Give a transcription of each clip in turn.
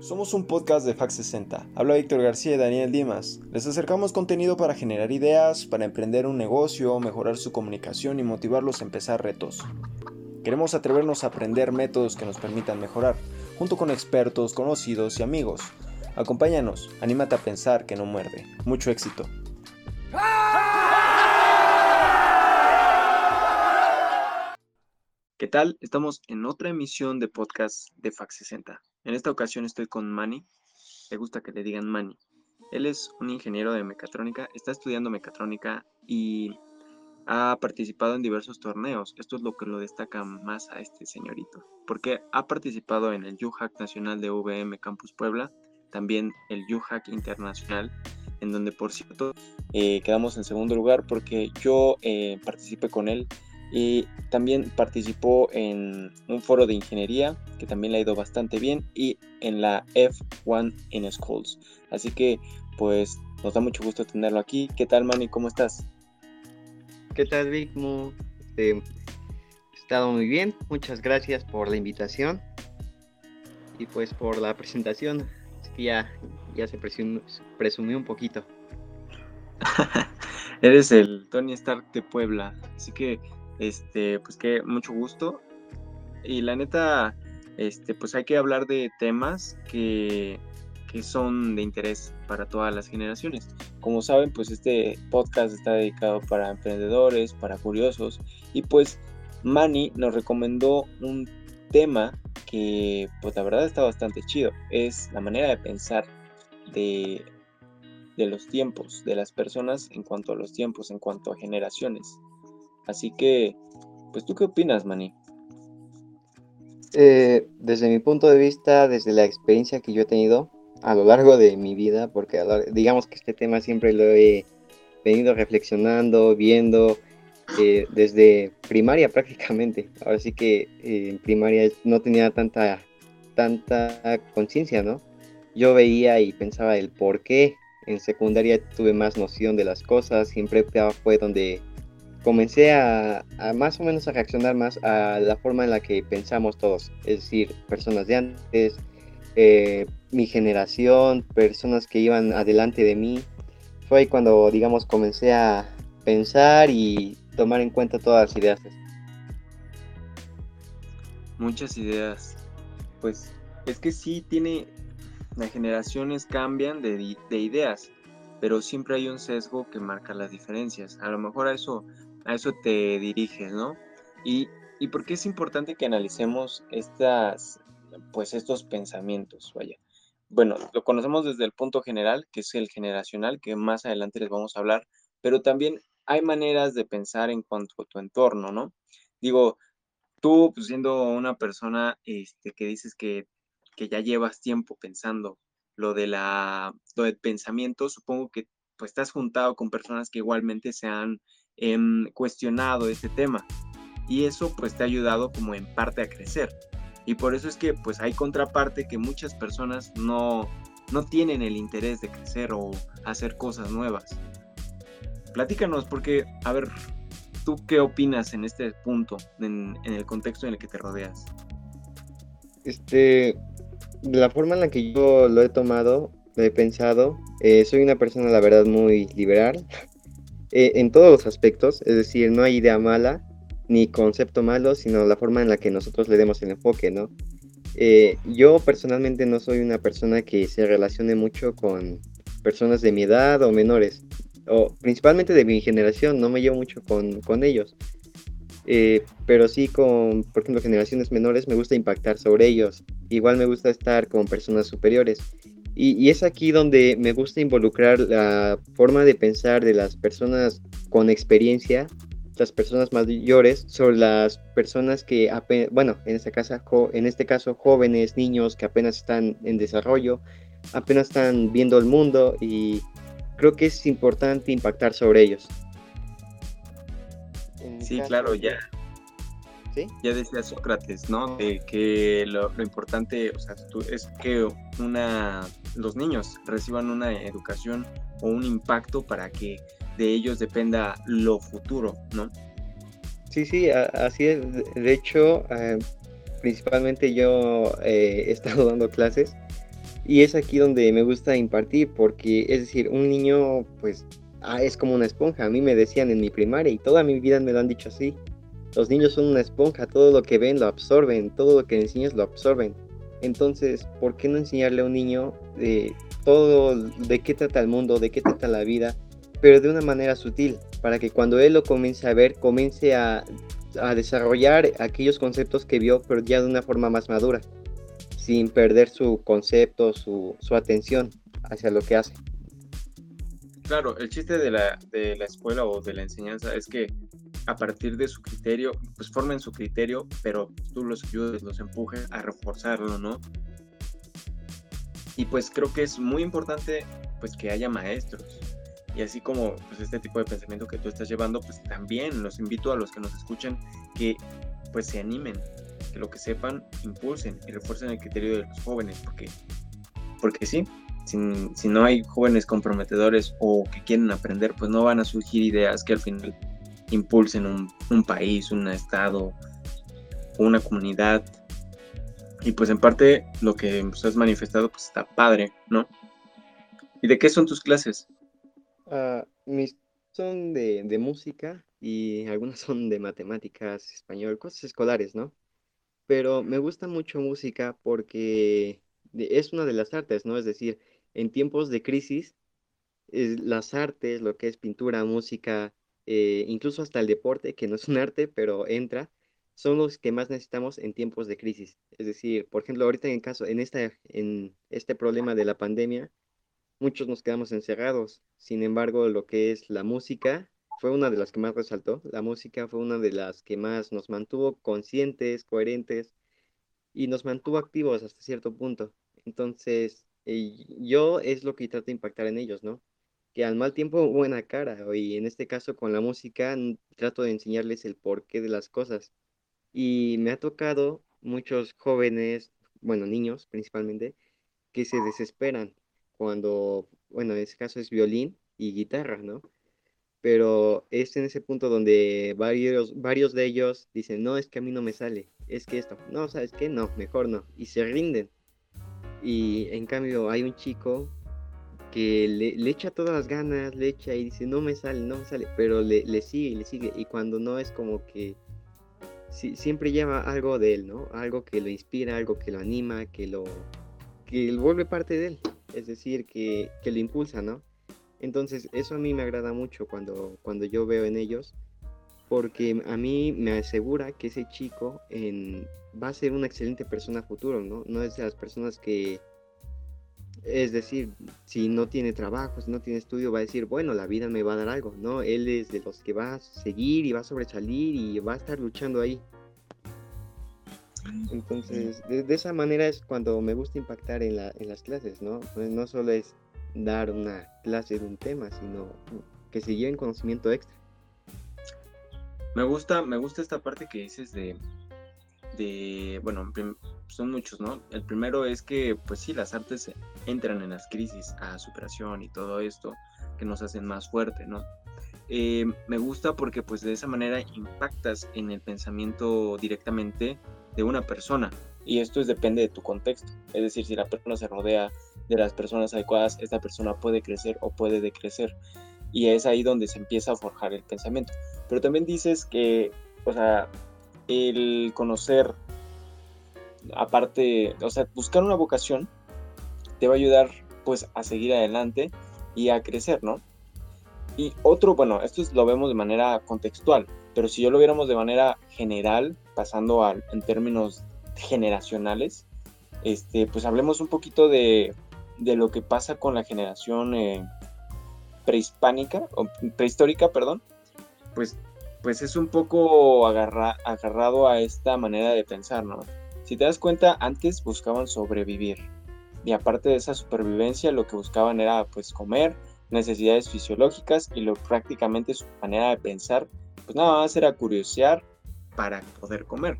Somos un podcast de Fax 60. Habla Víctor García y Daniel Dimas. Les acercamos contenido para generar ideas, para emprender un negocio, mejorar su comunicación y motivarlos a empezar retos. Queremos atrevernos a aprender métodos que nos permitan mejorar, junto con expertos, conocidos y amigos. Acompáñanos, anímate a pensar que no muerde. Mucho éxito. ¿Qué tal? Estamos en otra emisión de podcast de Fax 60. En esta ocasión estoy con Manny. Le gusta que le digan Manny. Él es un ingeniero de mecatrónica, está estudiando mecatrónica y ha participado en diversos torneos. Esto es lo que lo destaca más a este señorito, porque ha participado en el UHAC Nacional de VM Campus Puebla, también el UHAC Internacional, en donde por cierto eh, quedamos en segundo lugar porque yo eh, participé con él y también participó en un foro de ingeniería que también le ha ido bastante bien y en la F1 in Schools. Así que pues nos da mucho gusto tenerlo aquí. ¿Qué tal Manny? ¿Cómo estás? ¿Qué tal Vic? Este, he estado muy bien. Muchas gracias por la invitación y pues por la presentación. Es que ya, ya se presumió un poquito. Eres el Tony Stark de Puebla, así que este, pues que mucho gusto. Y la neta, este, pues hay que hablar de temas que, que son de interés para todas las generaciones. Como saben, pues este podcast está dedicado para emprendedores, para curiosos. Y pues Manny nos recomendó un tema que pues la verdad está bastante chido. Es la manera de pensar de, de los tiempos, de las personas en cuanto a los tiempos, en cuanto a generaciones. Así que, pues tú qué opinas, Manny? Eh, desde mi punto de vista, desde la experiencia que yo he tenido a lo largo de mi vida, porque digamos que este tema siempre lo he venido reflexionando, viendo eh, desde primaria prácticamente. Ahora sí que eh, en primaria no tenía tanta, tanta conciencia, ¿no? Yo veía y pensaba el por qué. En secundaria tuve más noción de las cosas, siempre fue donde comencé a, más o menos a reaccionar más a la forma en la que pensamos todos, es decir, personas de antes, eh, mi generación, personas que iban adelante de mí. Fue ahí cuando, digamos, comencé a pensar y tomar en cuenta todas las ideas. Muchas ideas. Pues es que sí tiene, las generaciones cambian de, de ideas, pero siempre hay un sesgo que marca las diferencias. A lo mejor a eso a eso te diriges, ¿no? Y, y por qué es importante que analicemos estas, pues estos pensamientos, vaya. Bueno, lo conocemos desde el punto general, que es el generacional, que más adelante les vamos a hablar, pero también hay maneras de pensar en cuanto a tu entorno, ¿no? Digo, tú pues, siendo una persona este, que dices que, que ya llevas tiempo pensando lo de la lo del pensamiento, supongo que pues estás juntado con personas que igualmente se han Em, cuestionado este tema y eso pues te ha ayudado como en parte a crecer y por eso es que pues hay contraparte que muchas personas no, no tienen el interés de crecer o hacer cosas nuevas. Platícanos porque, a ver, ¿tú qué opinas en este punto, en, el contexto en el que te rodeas? Este, la forma en la que yo lo he tomado, lo he pensado, eh, soy una persona, la verdad, muy liberal. Eh, en todos los aspectos, es decir, no hay idea mala ni concepto malo, sino la forma en la que nosotros le demos el enfoque, ¿no? Eh, yo personalmente no soy una persona que se relacione mucho con personas de mi edad o menores, o principalmente de mi generación, no me llevo mucho con, con ellos. Eh, pero sí con, por ejemplo, generaciones menores me gusta impactar sobre ellos. Igual me gusta estar con personas superiores. Y, es aquí donde me gusta involucrar la forma de pensar de las personas con experiencia, las personas mayores, sobre las personas que, bueno, en este, caso, en este caso jóvenes, niños que apenas están en desarrollo, apenas están viendo el mundo y creo que es importante impactar sobre ellos. Sí, claro, ya ya decía Sócrates, ¿no? De que lo, importante, o sea, es que una, los niños reciban una educación o un impacto para que de ellos dependa lo futuro, ¿no? Sí, sí, así es. De hecho, eh, principalmente yo eh, he estado dando clases Y es aquí donde me gusta impartir, porque es decir, un niño pues ah, es como una esponja. A mí me decían en mi primaria y toda mi vida me lo han dicho así. Los niños son una esponja, todo lo que ven lo absorben, todo lo que enseñas lo absorben. Entonces, ¿por qué no enseñarle a un niño de todo, de qué trata el mundo, de qué trata la vida, pero de una manera sutil, para que cuando él lo comience a ver, comience a, desarrollar aquellos conceptos que vio, pero ya de una forma más madura, sin perder su concepto, su, su atención hacia lo que hace. Claro, el chiste de la, de la escuela o de la enseñanza es que a partir de su criterio, pues formen su criterio, pero tú los ayudes, los empujes a reforzarlo, ¿no? Y pues creo que es muy importante pues que haya maestros. Y así como pues este tipo de pensamiento que tú estás llevando, pues también los invito a los que nos escuchan que pues se animen, que lo que sepan impulsen y refuercen el criterio de los jóvenes, porque, porque sí, si, si no hay jóvenes comprometedores o que quieren aprender, pues no van a surgir ideas que al final impulsen un, país, un estado, una comunidad. Y pues en parte lo que nos has manifestado pues está padre, ¿no? ¿Y de qué son tus clases? Uh, mis son de, de, música y algunas son de matemáticas, español, cosas escolares, ¿no? Pero me gusta mucho música porque es una de las artes, ¿no? Es decir, en tiempos de crisis, las artes, lo que es pintura, música, eh, incluso hasta el deporte, que no es un arte, pero entra, son los que más necesitamos en tiempos de crisis. Es decir, por ejemplo, ahorita en caso, en, esta, en este problema de la pandemia, muchos nos quedamos encerrados. Sin embargo, lo que es la música fue una de las que más resaltó. La música fue una de las que más nos mantuvo conscientes, coherentes y nos mantuvo activos hasta cierto punto. Entonces, eh, yo es lo que trato de impactar en ellos, ¿no? Que al mal tiempo buena cara, y en este caso con la música trato de enseñarles el porqué de las cosas. Y me ha tocado muchos jóvenes, bueno, niños principalmente, que se desesperan cuando, bueno, en este caso es violín y guitarra, ¿no? Pero es en ese punto donde varios, varios de ellos dicen, no, es que a mí no me sale, es que esto, no, ¿sabes qué? No, mejor no, y se rinden. Y en cambio hay un chico que le, echa todas las ganas, le echa y dice, no me sale, no me sale, pero le, le sigue le sigue. Y cuando no es como que siempre lleva algo de él, ¿no? Algo que lo inspira, algo que lo anima, que lo, que vuelve parte de él. Es decir, que, que lo impulsa, ¿no? Entonces, eso a mí me agrada mucho cuando, cuando yo veo en ellos, porque a mí me asegura que ese chico va a ser una excelente persona futuro, ¿no? No es de las personas que es decir, si no tiene trabajo, si no tiene estudio, va a decir, bueno, la vida me va a dar algo, ¿no? Él es de los que va a seguir y va a sobresalir y va a estar luchando ahí. Entonces, de, esa manera es cuando me gusta impactar en, la, en las clases, ¿no? Pues no solo es dar una clase de un tema, sino que se lleven conocimiento extra. Me gusta, me gusta esta parte que dices de, de bueno, son muchos, ¿no? El primero es que, pues sí, las artes entran en las crisis a superación y todo esto que nos hacen más fuerte, ¿no? Eh, me gusta porque pues de esa manera impactas en el pensamiento directamente de una persona y esto es, depende de tu contexto, es decir, si la persona se rodea de las personas adecuadas, esta persona puede crecer o puede decrecer y es ahí donde se empieza a forjar el pensamiento. Pero también dices que, o sea, el conocer aparte, o sea, buscar una vocación te va a ayudar pues a seguir adelante y a crecer, ¿no? Y otro, bueno, esto lo vemos de manera contextual, pero si yo lo viéramos de manera general, pasando a, en términos generacionales, este, pues hablemos un poquito de, de lo que pasa con la generación eh, prehispánica, o prehistórica, perdón, pues, pues es un poco agarrado a esta manera de pensar, ¿no? Si te das cuenta, antes buscaban sobrevivir. Y aparte de esa supervivencia, lo que buscaban era pues comer, necesidades fisiológicas y lo prácticamente su manera de pensar, pues nada más era curiosear para poder comer.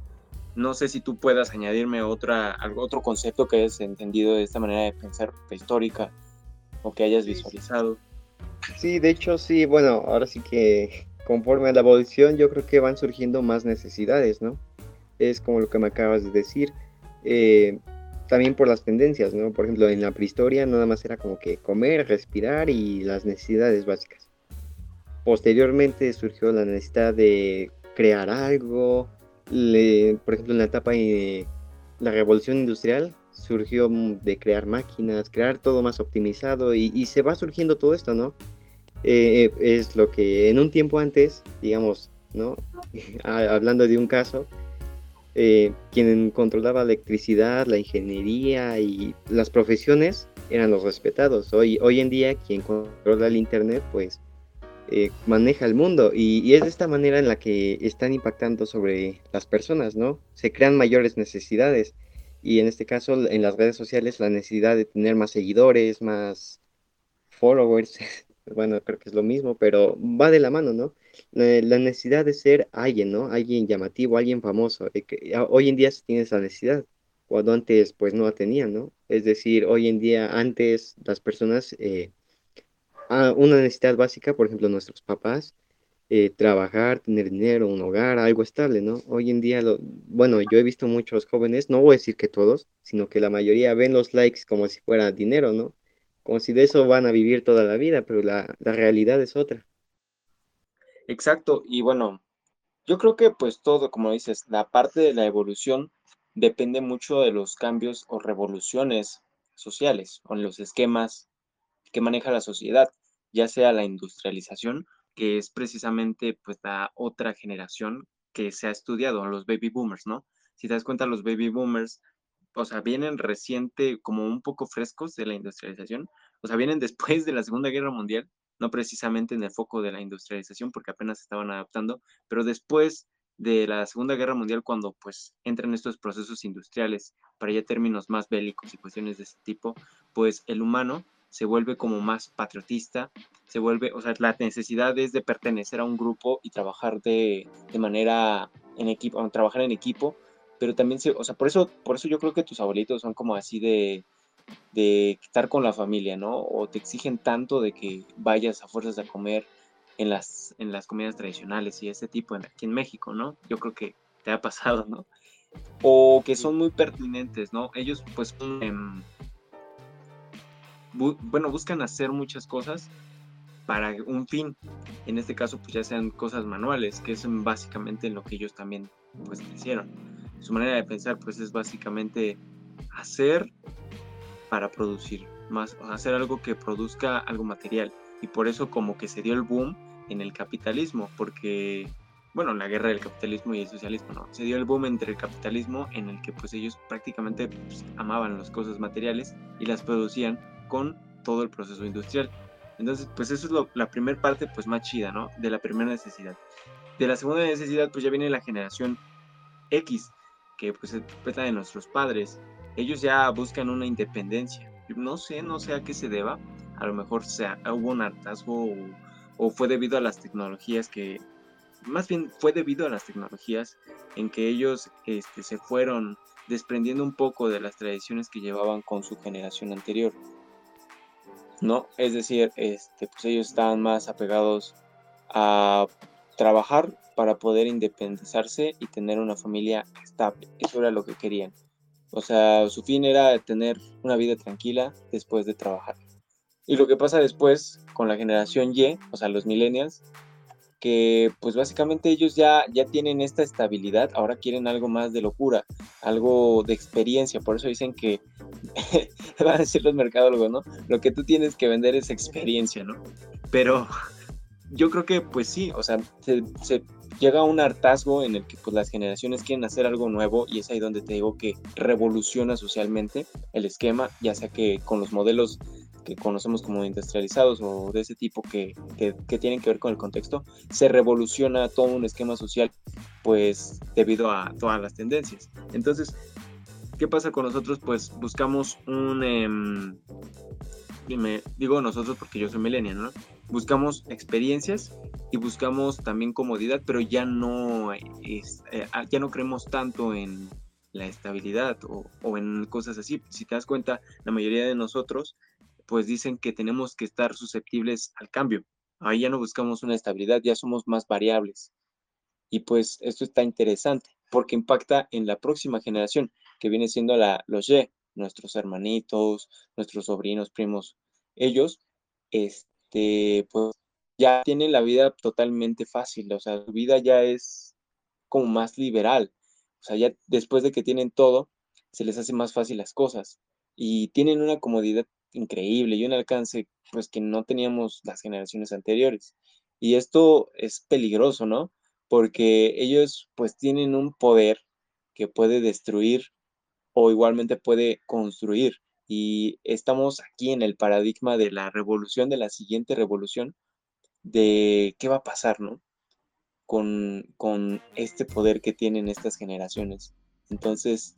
No sé si tú puedas añadirme otra, algo, otro concepto que hayas entendido de esta manera de pensar prehistórica o que hayas visualizado. Sí, de hecho sí, bueno, ahora sí que conforme a la evolución yo creo que van surgiendo más necesidades, ¿no? es como lo que me acabas de decir. Eh, también por las tendencias, ¿no? Por ejemplo, en la prehistoria nada más era como que comer, respirar y las necesidades básicas. Posteriormente surgió la necesidad de crear algo, por ejemplo, en la etapa de la revolución industrial surgió de crear máquinas, crear todo más optimizado y, se va surgiendo todo esto, ¿no? Eh, es lo que en un tiempo antes, digamos, ¿no? Hablando de un caso, eh, quien controlaba la electricidad, la ingeniería y las profesiones eran los respetados. Hoy, hoy en día quien controla el Internet pues eh, maneja el mundo y, es de esta manera en la que están impactando sobre las personas, ¿no? Se crean mayores necesidades y en este caso en las redes sociales la necesidad de tener más seguidores, más followers, bueno, creo que es lo mismo, pero va de la mano, ¿no? La, necesidad de ser alguien, ¿no? Alguien llamativo, alguien famoso. Que, hoy en día se tiene esa necesidad, cuando antes pues no la tenían, ¿no? Es decir, hoy en día antes las personas, eh, una necesidad básica, por ejemplo, nuestros papás, eh, trabajar, tener dinero, un hogar, algo estable, ¿no? Hoy en día, lo, bueno, yo he visto muchos jóvenes, no voy a decir que todos, sino que la mayoría ven los likes como si fuera dinero, ¿no? Como si de eso van a vivir toda la vida, pero la, la realidad es otra. Exacto, y bueno, yo creo que pues todo, como dices, la parte de la evolución depende mucho de los cambios o revoluciones sociales, con los esquemas que maneja la sociedad, ya sea la industrialización que es precisamente pues la otra generación que se ha estudiado, los baby boomers, ¿no? Si te das cuenta, los baby boomers, o sea, vienen reciente, como un poco frescos de la industrialización, o sea, vienen después de la Segunda Guerra Mundial, no precisamente en el foco de la industrialización, porque apenas estaban adaptando, pero después de la Segunda Guerra Mundial, cuando pues entran estos procesos industriales, para ya términos más bélicos y cuestiones de ese tipo, pues el humano se vuelve como más patriotista, se vuelve, o sea, la necesidad es de pertenecer a un grupo y trabajar de, manera en equipo, trabajar en equipo, pero también se, o sea, por eso, por eso yo creo que tus abuelitos son como así de, de estar con la familia, ¿no? O te exigen tanto de que vayas a fuerzas a comer en las, en las comidas tradicionales y ese tipo aquí en México, ¿no? Yo creo que te ha pasado, ¿no? O que son muy pertinentes, ¿no? Ellos pues son, bueno, buscan hacer muchas cosas para un fin. En este caso, pues ya sean cosas manuales, que es básicamente en lo que ellos también pues hicieron. Su manera de pensar pues es básicamente hacer para producir, más hacer algo que produzca algo material. Y por eso como que se dio el boom en el capitalismo, porque bueno, la guerra del capitalismo y el socialismo, no, se dio el boom entre el capitalismo en el que pues ellos prácticamente pues, amaban las cosas materiales y las producían con todo el proceso industrial. Entonces, pues eso es la primera parte, pues más chida, ¿no? De la primera necesidad. De la segunda necesidad, pues ya viene la generación X, que pues es de nuestros padres. Ellos ya buscan una independencia. No sé, no sé a qué se deba. A lo mejor sea, hubo un hartazgo o, fue debido a las tecnologías que, más bien fue debido a las tecnologías en que ellos este, se fueron desprendiendo un poco de las tradiciones que llevaban con su generación anterior. ¿no? Es decir, este, pues ellos estaban más apegados a trabajar para poder independizarse y tener una familia estable. Eso era lo que querían. O sea, su fin era tener una vida tranquila después de trabajar. Y lo que pasa después con la generación Y, o sea, los millennials, que pues básicamente ellos ya, ya tienen esta estabilidad, ahora quieren algo más de locura, algo de experiencia, por eso dicen que, van a decir los mercadólogos, ¿no? Lo que tú tienes que vender es experiencia, ¿no? Pero yo creo que pues sí, o sea, se, llega un hartazgo en el que pues las generaciones quieren hacer algo nuevo y es ahí donde te digo que revoluciona socialmente el esquema, ya sea que con los modelos que conocemos como industrializados o de ese tipo que, que, tienen que ver con el contexto, se revoluciona todo un esquema social, pues debido a todas las tendencias. Entonces, ¿qué pasa con nosotros? Pues buscamos un... Eh, me, digo nosotros porque yo soy millennial, ¿no? Buscamos experiencias y buscamos también comodidad, pero ya no, es, eh, ya no creemos tanto en la estabilidad o, o, en cosas así. Si te das cuenta, la mayoría de nosotros pues dicen que tenemos que estar susceptibles al cambio. Ahí ya no buscamos una estabilidad, ya somos más variables. Y pues esto está interesante porque impacta en la próxima generación, que viene siendo la, los Y, nuestros hermanitos, nuestros sobrinos, primos, ellos, este, pues ya tienen la vida totalmente fácil, o sea, su vida ya es como más liberal, o sea, ya después de que tienen todo, se les hace más fácil las cosas y tienen una comodidad increíble y un alcance pues que no teníamos las generaciones anteriores. Y esto es peligroso, ¿no? Porque ellos pues tienen un poder que puede destruir o igualmente puede construir. Y estamos aquí en el paradigma de la revolución, de la siguiente revolución, de qué va a pasar, ¿no? Con, con este poder que tienen estas generaciones. Entonces,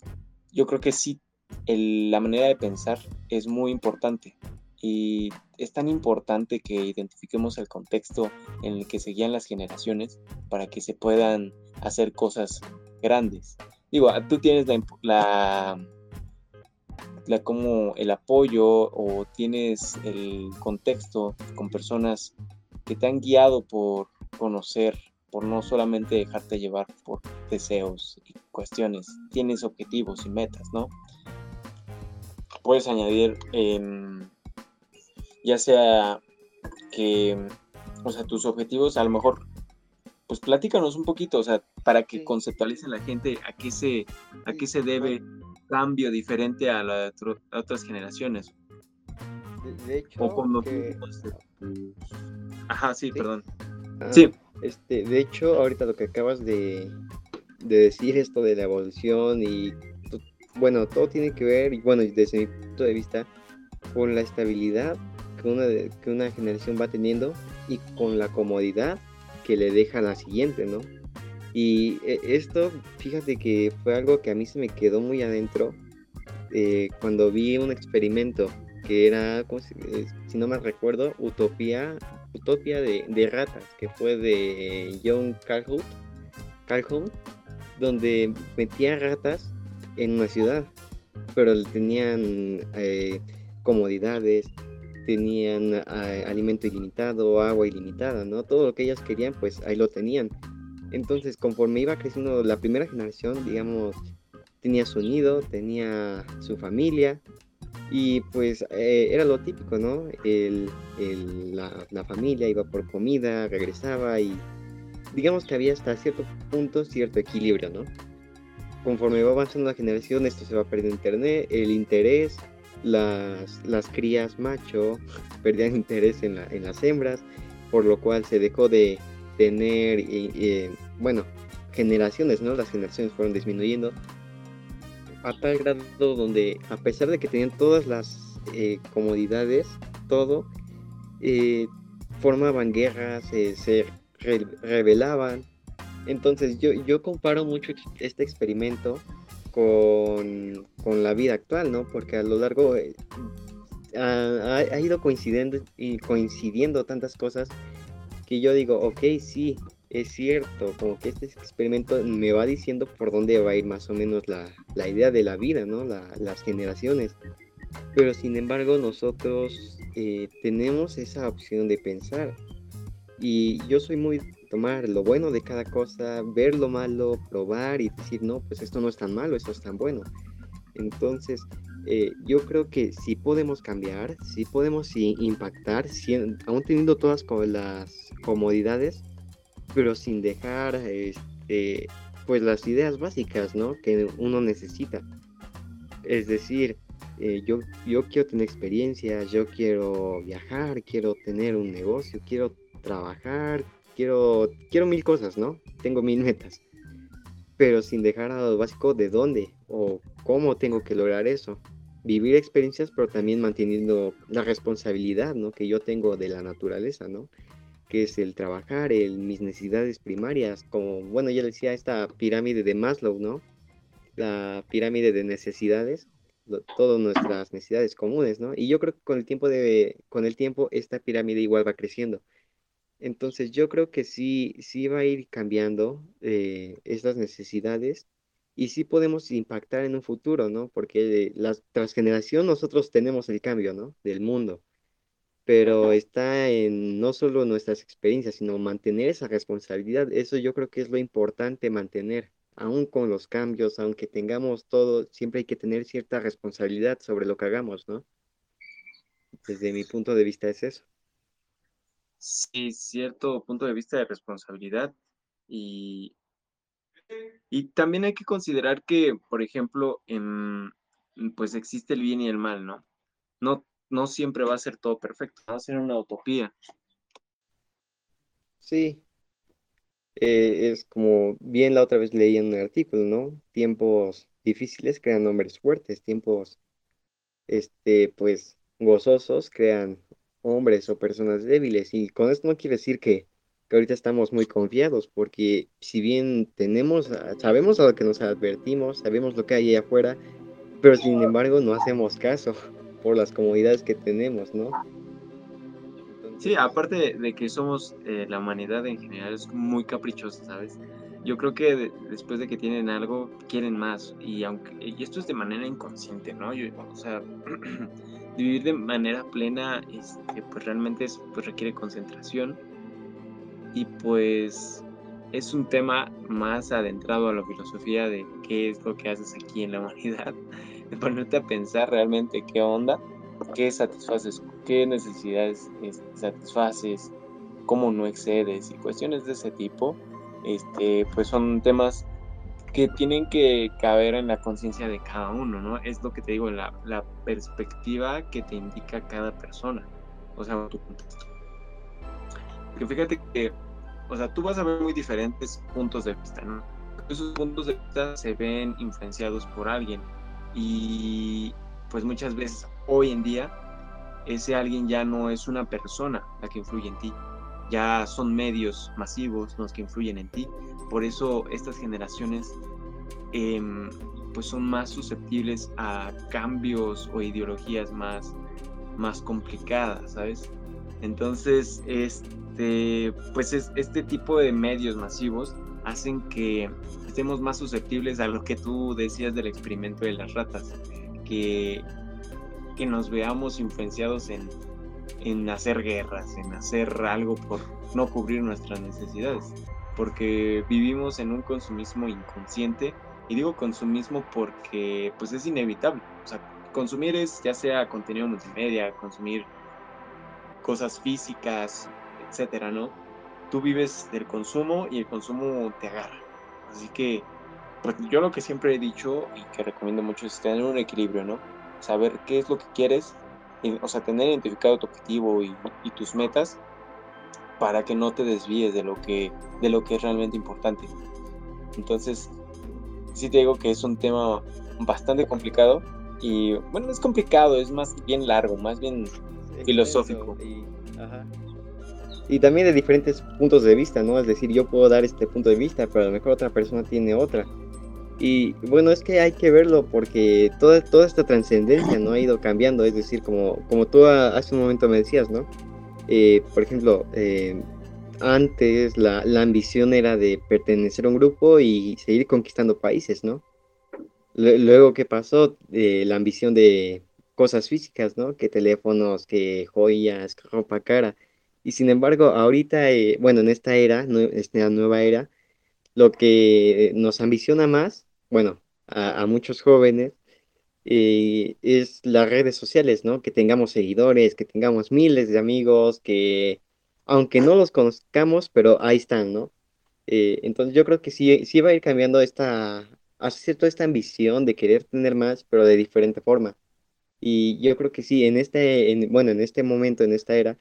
yo creo que sí, la manera de pensar es muy importante y es tan importante que identifiquemos el contexto en el que seguían las generaciones para que se puedan hacer cosas grandes. Digo, tú tienes la, la, como el apoyo o tienes el contexto con personas que te han guiado por conocer por no solamente dejarte llevar por deseos y cuestiones, tienes objetivos y metas, ¿no? Puedes añadir, em, ya sea que, o sea, tus objetivos, a lo mejor, pues platícanos un poquito, o sea, para que conceptualice la gente a qué se, a qué se debe cambio diferente a, la otras generaciones. De, hecho, Ajá, sí, perdón. Ah, sí. Este, de hecho, ahorita lo que acabas de, decir, esto de la evolución y bueno, todo tiene que ver, y bueno, desde mi punto de vista, con la estabilidad que una, que una generación va teniendo y con la comodidad que le deja a la siguiente, ¿no? Y eh, esto, fíjate que fue algo que a mí se me quedó muy adentro eh, cuando vi un experimento que era, eh, si no me recuerdo, Utopía Utopia de, ratas, que fue de John Calhoun, Calhoun, donde metía ratas en una ciudad, pero tenían comodidades, tenían alimento ilimitado, agua ilimitada, ¿no? Todo lo que ellas querían, pues ahí lo tenían. Entonces, conforme iba creciendo la primera generación, digamos, tenía su nido, tenía su familia, y pues eh, era lo típico, ¿no? El, la, familia iba por comida, regresaba y digamos que había hasta cierto punto cierto equilibrio, ¿no? Conforme va avanzando la generación, esto se va perdiendo internet, el interés, las, las crías macho perdían interés en, en las hembras, por lo cual se dejó de tener, bueno, generaciones, ¿no? Las generaciones fueron disminuyendo a tal grado donde a pesar de que tenían todas las eh, comodidades, todo, eh, formaban guerras, eh, se rebelaban. Entonces yo, yo comparo mucho este experimento con, la vida actual, ¿no? Porque a lo largo ha, ido coincidiendo, coincidiendo tantas cosas que yo digo, ok, sí, es cierto, como que este experimento me va diciendo por dónde va a ir más o menos la, idea de la vida, ¿no? las generaciones. Pero sin embargo nosotros eh, tenemos esa opción de pensar. Y yo soy muy tomar lo bueno de cada cosa, ver lo malo, probar y decir, no, pues esto no es tan malo, esto es tan bueno. Entonces, eh, yo creo que sí podemos cambiar, sí podemos impactar, aún teniendo todas las comodidades, pero sin dejar este, pues las ideas básicas ¿no? que uno necesita. Es decir, eh, yo, yo quiero tener experiencia, yo quiero viajar, quiero tener un negocio, quiero trabajar, quiero, quiero mil cosas, ¿no? Tengo mil metas. Pero sin dejar a básico de dónde o cómo tengo que lograr eso. Vivir experiencias, pero también manteniendo la responsabilidad, ¿no? Que yo tengo de la naturaleza, ¿no? Que es el trabajar, el, mis necesidades primarias, como, bueno, ya decía, esta pirámide de Maslow, ¿no? La pirámide de necesidades, todas nuestras necesidades comunes, ¿no? Y yo creo que con el tiempo de, con el tiempo esta pirámide igual va creciendo. Entonces yo creo que sí, sí va a ir cambiando eh, estas necesidades y sí podemos impactar en un futuro, ¿no? Porque la transgeneración nosotros tenemos el cambio, ¿no? Del mundo pero está en no solo nuestras experiencias, sino mantener esa responsabilidad. Eso yo creo que es lo importante mantener, aún con los cambios, aunque tengamos todo, siempre hay que tener cierta responsabilidad sobre lo que hagamos, ¿no? Desde mi punto de vista es eso. Sí, cierto punto de vista de responsabilidad y, y también hay que considerar que, por ejemplo, en, pues existe el bien y el mal, ¿no? No, no siempre va a ser todo perfecto, va a ser una utopía. Sí, eh, es como bien la otra vez leí en un artículo, ¿no? Tiempos difíciles crean hombres fuertes, tiempos, este, pues, gozosos crean hombres o personas débiles. Y con esto no quiere decir que, que ahorita estamos muy confiados, porque si bien tenemos, sabemos a lo que nos advertimos, sabemos lo que hay allá afuera, pero sin embargo no hacemos caso por las comodidades que tenemos, ¿no? Sí, aparte de, que somos, eh, la humanidad en general es muy caprichosa, ¿sabes? Yo creo que después de que tienen algo, quieren más. Y aunque y esto es de manera inconsciente, ¿no? o sea, vivir de manera plena, este, pues realmente es, pues requiere concentración. Y pues es un tema más adentrado a la filosofía de qué es lo que haces aquí en la humanidad, ponerte a pensar realmente qué onda qué satisfaces, qué necesidades este, satisfaces, cómo no excedes y cuestiones de ese tipo, este, pues son temas que tienen que caber en la conciencia de cada uno, ¿no? Es lo que te digo, la, la perspectiva que te indica cada persona, o sea, tu contexto. Porque fíjate que, o sea, tú vas a ver muy diferentes puntos de vista, ¿no? Esos puntos de vista se ven influenciados por alguien y pues muchas veces hoy en día ese alguien ya no es una persona la que influye en ti, ya son medios masivos los que influyen en ti. Por eso estas generaciones em, pues son más susceptibles a cambios o ideologías más, más complicadas, ¿sabes? Entonces, este, pues es, este tipo de medios masivos hacen que estemos más susceptibles a lo que tú decías del experimento de las ratas, que que nos veamos influenciados en, en hacer guerras, en hacer algo por no cubrir nuestras necesidades, porque vivimos en un consumismo inconsciente y digo consumismo porque pues es inevitable, o sea, consumir es ya sea contenido multimedia, consumir cosas físicas, etcétera, ¿no? Tú vives del consumo y el consumo te agarra. Así que, pues yo lo que siempre he dicho y que recomiendo mucho es tener un equilibrio, ¿no? saber qué es lo que quieres, o sea, tener identificado tu objetivo y, tus metas para que no te desvíes de lo que, de lo que es realmente importante. Entonces, sí te digo que es un tema bastante complicado y bueno, es complicado, es más bien largo, más bien filosófico. Y, y, también de diferentes puntos de vista, ¿no? Es decir, yo puedo dar este punto de vista, pero a lo mejor otra persona tiene otra. Y bueno, es que hay que verlo porque toda, toda esta trascendencia no ha ido cambiando, es decir, como, como tú hace un momento me decías, ¿no? Eh, por ejemplo, eh, antes la, la, ambición era de pertenecer a un grupo y seguir conquistando países, ¿no? Luego, ¿qué pasó? Eh, la ambición de cosas físicas, ¿no? Que teléfonos, que joyas, que ropa cara. Y sin embargo, ahorita, bueno, en esta era, en esta nueva era, lo que nos ambiciona más bueno, a, muchos jóvenes, eh, es las redes sociales, ¿no? Que tengamos seguidores, que tengamos miles de amigos, que aunque no los conozcamos, pero ahí están, ¿no? Eh, entonces yo creo que sí, sí va a ir cambiando esta, toda esta ambición de querer tener más, pero de diferente forma. Y yo creo que sí, en este, bueno, en este momento, en esta era,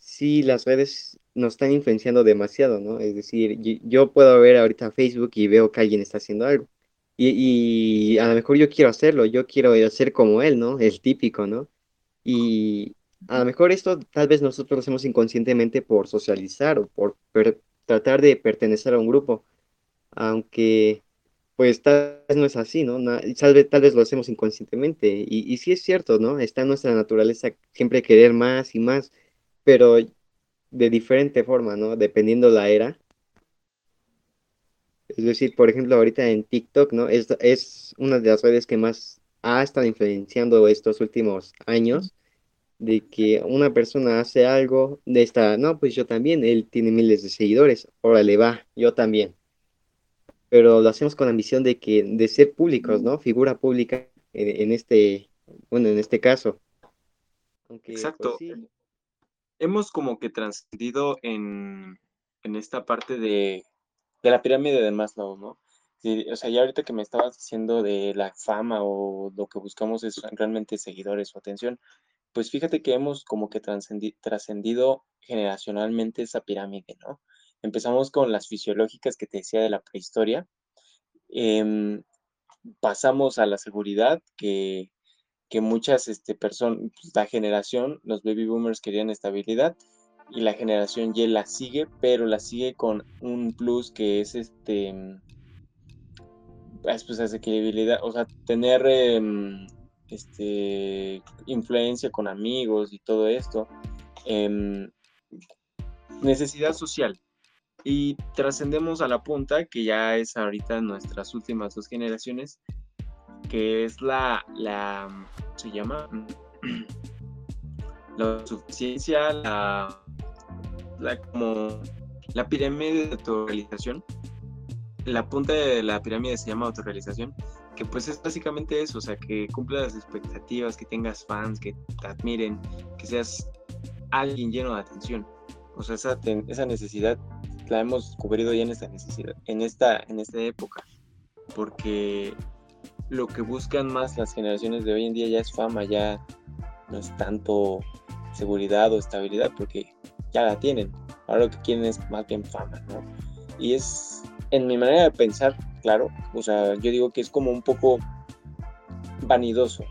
sí las redes nos están influenciando demasiado, ¿no? Es decir, yo puedo ver ahorita Facebook y veo que alguien está haciendo algo y, a lo mejor yo quiero hacerlo, yo quiero hacer como él, ¿no? El típico, ¿no? Y a lo mejor esto tal vez nosotros lo hacemos inconscientemente por socializar o por tratar de pertenecer a un grupo, aunque pues tal vez no es así, ¿no? tal, vez, tal vez lo hacemos inconscientemente y, y sí es cierto, ¿no? Está en nuestra naturaleza siempre querer más y más, pero de diferente forma, ¿no? Dependiendo la era es decir, por ejemplo, ahorita en TikTok, ¿no? Es, es una de las redes que más ha estado influenciando estos últimos años, de que una persona hace algo de esta, no, pues yo también, él tiene miles de seguidores, órale, va, yo también. pero lo hacemos con la misión de que, de ser públicos, ¿no? Figura pública en, este, bueno, en este caso. Pues, Exacto. Hemos como que trascendido en, en esta parte de, de la pirámide de Maslow, ¿no? o sea, ya ahorita que me estabas diciendo de la fama o lo que buscamos es realmente seguidores o atención, pues fíjate que hemos como que trascendido generacionalmente esa pirámide, ¿no? Empezamos con las fisiológicas que te decía de la prehistoria, em, pasamos a la seguridad, que, que muchas este, personas, pues, la generación, los baby boomers querían estabilidad, y la generación Y la sigue, pero la sigue con un plus que es este pues, pues asequibilidad, o sea, tener em, este influencia con amigos y todo esto. Em, necesidad social. Y trascendemos a la punta, que ya es ahorita nuestras últimas dos generaciones, que es la, la se llama la suficiencia, la la, como la pirámide de autorrealización. La punta de la pirámide se llama autorrealización, que pues es básicamente eso, o sea, que cumpla las expectativas, que tengas fans, que te admiren, que seas alguien lleno de atención. O sea, esa, esa necesidad la hemos cubrido ya en esta necesidad, en esta, en esta época, porque lo que buscan más las generaciones de hoy en día ya es fama, ya no es tanto seguridad o estabilidad, porque ya la tienen. Ahora lo que quieren es más bien fama. Y es, en mi manera de pensar, claro, o sea, yo digo que es como un poco vanidoso.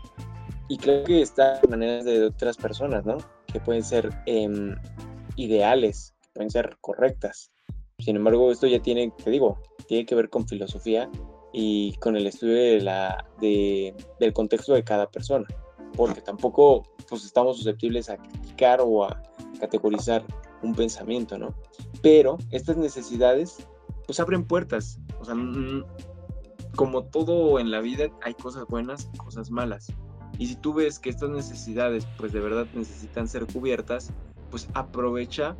Y creo que está en maneras de otras personas, ¿no? Que pueden ser em, ideales, pueden ser correctas. Sin embargo, esto ya tiene, te digo, tiene que ver con filosofía y con el estudio de la, de, del contexto de cada persona. Porque tampoco pues, estamos susceptibles a criticar o a categorizar un pensamiento, ¿no? Pero estas necesidades pues abren puertas, o sea, como todo en la vida hay cosas buenas, cosas malas. Y si tú ves que estas necesidades pues de verdad necesitan ser cubiertas, pues aprovecha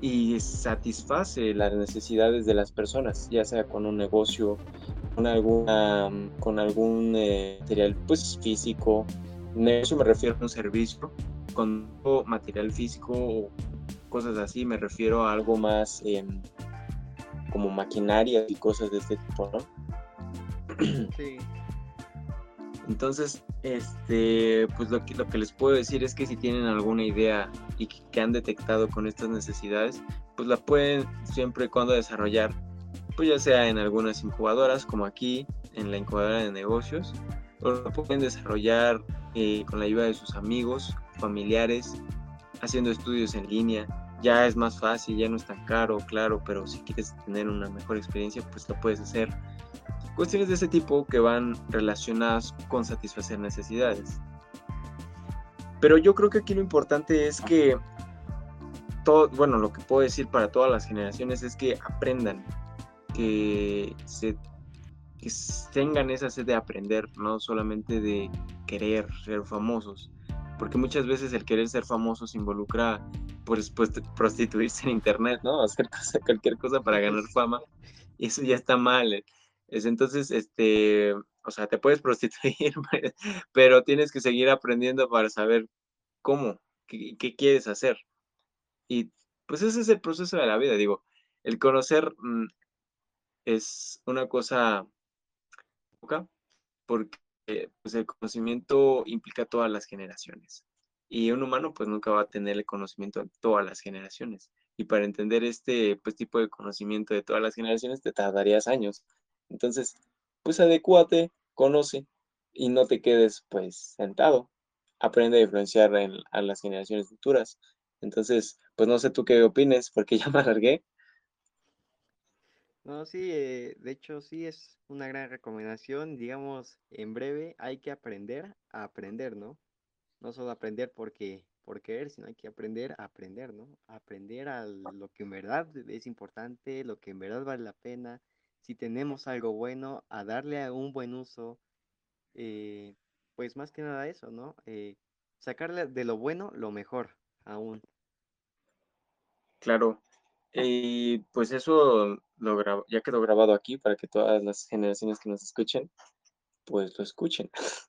y satisface las necesidades de las personas, ya sea con un negocio, alguna, con algún eh, material pues físico. eso me refiero a un servicio, con material físico o cosas así, me refiero a algo más em, como maquinaria y cosas de este tipo, ¿no? Sí. Entonces, este, pues lo que, lo que les puedo decir es que si tienen alguna idea y que, han detectado con estas necesidades, pues la pueden siempre y cuando desarrollar, pues ya sea en algunas incubadoras, como aquí, en la incubadora de negocios, o lo pueden desarrollar eh, con la ayuda de sus amigos familiares, haciendo estudios en línea. Ya es más fácil, ya no es tan caro, claro, pero si quieres tener una mejor experiencia, pues lo puedes hacer. Cuestiones de ese tipo que van relacionadas con satisfacer necesidades. Pero yo creo que aquí lo importante es que todo, bueno, lo que puedo decir para todas las generaciones es que aprendan, que se que tengan esa sed de aprender, no solamente de querer ser famosos, porque muchas veces el querer ser famoso se involucra pues, pues prostituirse en internet, ¿no? Hacer cualquier cosa para ganar fama, y eso ya está mal. Es entonces, este, o sea, te puedes prostituir, pero tienes que seguir aprendiendo para saber cómo, qué, quieres hacer. Y pues ese es el proceso de la vida, digo, el conocer mm, es una cosa porque pues el conocimiento implica todas las generaciones. Y un humano pues nunca va a tener el conocimiento de todas las generaciones. Y para entender este pues, tipo de conocimiento de todas las generaciones te tardarías años. Entonces, pues adecúate, conoce y no te quedes pues sentado. Aprende a influenciar a las generaciones futuras. Entonces, pues no sé tú qué opines, porque ya me alargué. No, sí, eh, de hecho sí es una gran recomendación. Digamos, en breve hay que aprender a aprender, ¿no? No solo aprender porque por querer, sino hay que aprender a aprender, ¿no? Aprender a lo que en verdad es importante, lo que en verdad vale la pena. Si tenemos algo bueno, a darle a un buen uso. Eh, pues más que nada eso, ¿no? Eh, sacarle de lo bueno lo mejor aún. Claro. Y pues eso lo ya quedó grabado aquí para que todas las generaciones que nos escuchen, pues lo escuchen.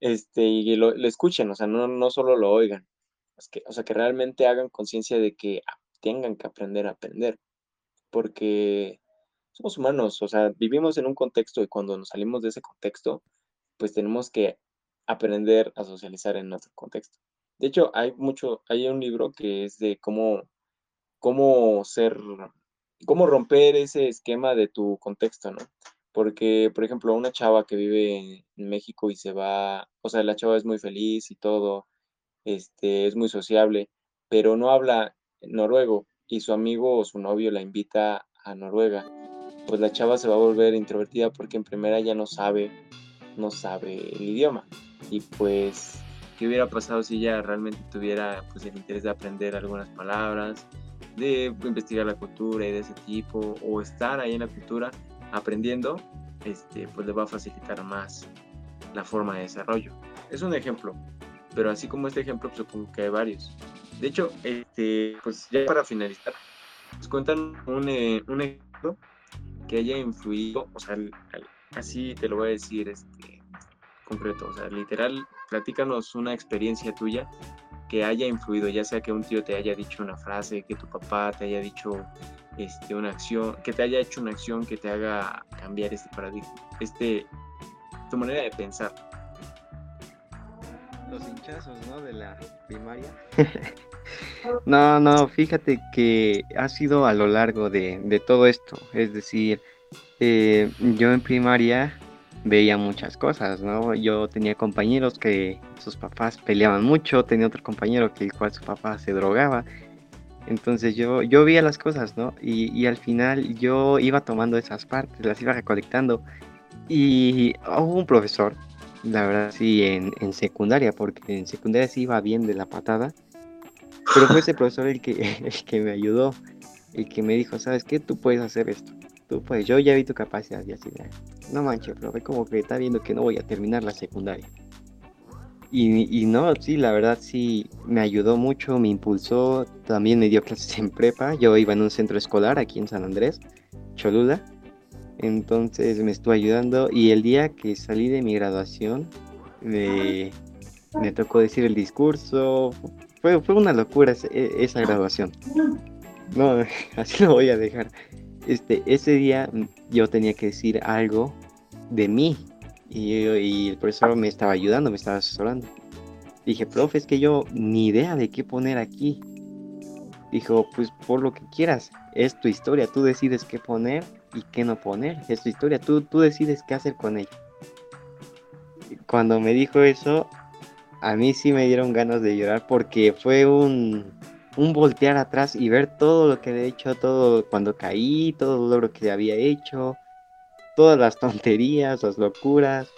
este, y lo, escuchen, o sea, no, no solo lo oigan, es que, o sea, que realmente hagan conciencia de que tengan que aprender a aprender, porque somos humanos, o sea, vivimos en un contexto y cuando nos salimos de ese contexto, pues tenemos que aprender a socializar en otro contexto. De hecho, hay mucho, hay un libro que es de cómo, cómo ser, cómo romper ese esquema de tu contexto, ¿no? Porque, por ejemplo, una chava que vive en México y se va, o sea, la chava es muy feliz y todo, este, es muy sociable, pero no habla noruego y su amigo o su novio la invita a Noruega, pues la chava se va a volver introvertida porque en primera ya no sabe, no sabe el idioma. Y pues, ¿qué hubiera pasado si ella realmente tuviera pues el interés de aprender algunas palabras, de investigar la cultura y de ese tipo, o estar ahí en la cultura aprendiendo, este, pues le va a facilitar más la forma de desarrollo. Es un ejemplo, pero así como este ejemplo, pues, supongo que hay varios. De hecho, este, pues ya para finalizar, nos cuentan un, eh, un ejemplo que haya influido, o sea, así te lo voy a decir este, concreto, o sea, literal, platícanos una experiencia tuya que haya influido, ya sea que un tío te haya dicho una frase, que tu papá te haya dicho este, una acción, que te haya hecho una acción que te haga cambiar este paradigma, este, tu manera de pensar. Los hinchazos, ¿no? De la primaria. no, no, fíjate que ha sido a lo largo de, todo esto. Es decir, eh, yo en primaria veía muchas cosas, ¿no? Yo tenía compañeros que sus papás peleaban mucho, tenía otro compañero que el cual su papá se drogaba. Entonces yo, yo veía las cosas, ¿no? Y, y al final yo iba tomando esas partes, las iba recolectando. Y hubo un profesor, la verdad sí, en, en secundaria, porque en secundaria sí iba bien de la patada. Pero fue ese profesor el que, el que me ayudó, el que me dijo, ¿sabes qué? Tú puedes hacer esto. Tú puedes, yo ya vi tu capacidad y así. No manches, profe, como que está viendo que no voy a terminar la secundaria. Y, y, no, sí, la verdad sí me ayudó mucho, me impulsó, también me dio clases en prepa. Yo iba en un centro escolar aquí en San Andrés, Cholula. Entonces me estuvo ayudando y el día que salí de mi graduación me, me tocó decir el discurso. Fue, fue una locura e, esa graduación. No, así lo voy a dejar. Este, ese día yo tenía que decir algo de mí y, el profesor me estaba ayudando, me estaba asesorando. Dije, profe, es que yo ni idea de qué poner aquí. Dijo, pues por lo que quieras, es tu historia, tú decides qué poner y qué no poner, es tu historia, tú, tú decides qué hacer con ella. Cuando me dijo eso, a mí sí me dieron ganas de llorar porque fue un, un voltear atrás y ver todo lo que he hecho, todo cuando caí, todo lo que había hecho, todas las tonterías, las locuras.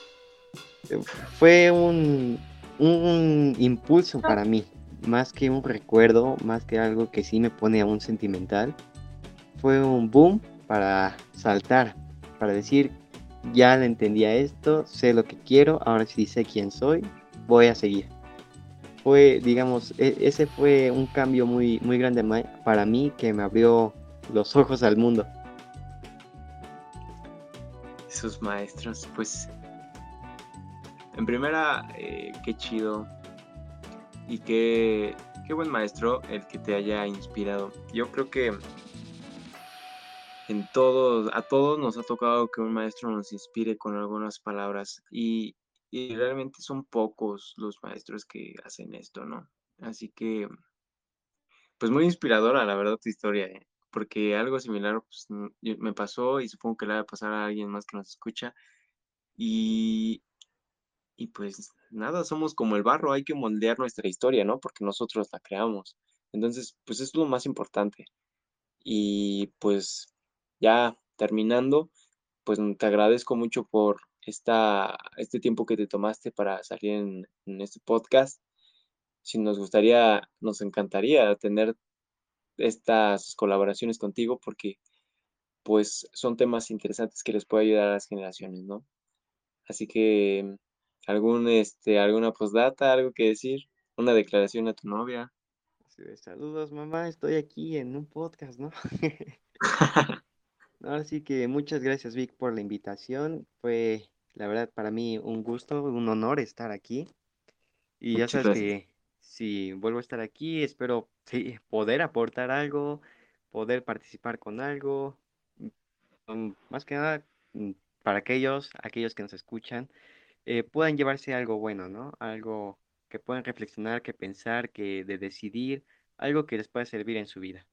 Fue un, un impulso para mí, más que un recuerdo, más que algo que sí me pone aún sentimental. Fue un boom para saltar, para decir, ya le entendía esto, sé lo que quiero, ahora sí sé quién soy, voy a seguir fue, digamos, e, ese fue un cambio muy, muy grande para mí que me abrió los ojos al mundo. Esos maestros, pues, en primera, eh, qué chido y qué, qué buen maestro el que te haya inspirado. Yo creo que en todos, a todos nos ha tocado que un maestro nos inspire con algunas palabras y y realmente son pocos los maestros que hacen esto, ¿no? Así que, pues muy inspiradora, la verdad, tu historia, ¿eh? porque algo similar pues, me pasó y supongo que le va a pasar a alguien más que nos escucha. Y, y pues nada, somos como el barro, hay que moldear nuestra historia, ¿no? Porque nosotros la creamos. Entonces, pues es lo más importante. Y pues ya terminando, pues te agradezco mucho por esta, este tiempo que te tomaste para salir en, este podcast. Si nos gustaría, nos encantaría tener estas colaboraciones contigo porque pues son temas interesantes que les puede ayudar a las generaciones, ¿no? Así que algún este alguna postdata, algo que decir, una declaración a tu novia. saludos, mamá, estoy aquí en un podcast, ¿no? Así que muchas gracias Vic por la invitación. Fue la verdad para mí un gusto, un honor estar aquí. Y ya sabes que si vuelvo a estar aquí, espero poder aportar algo, poder participar con algo. Mm, más que nada, mm, para aquellos, aquellos que nos escuchan, eh, puedan llevarse algo bueno, ¿no? Algo que puedan reflexionar, que pensar, que de decidir, algo que les pueda servir en su vida.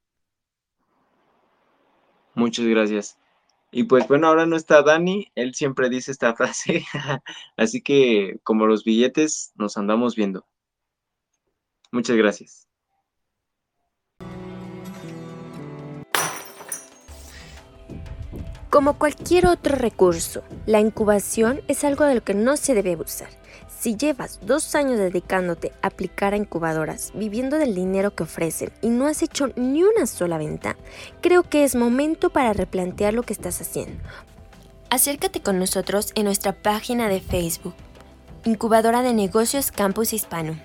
Muchas gracias. Y pues bueno, ahora no está Dani, él siempre dice esta frase, así que como los billetes nos andamos viendo. Muchas gracias. Como cualquier otro recurso, la incubación es algo de lo que no se debe abusar. Si llevas dos años dedicándote a aplicar a incubadoras, viviendo del dinero que ofrecen y no has hecho ni una sola venta, creo que es momento para replantear lo que estás haciendo. Acércate con nosotros en nuestra página de Facebook, Incubadora de Negocios Campus Hispano.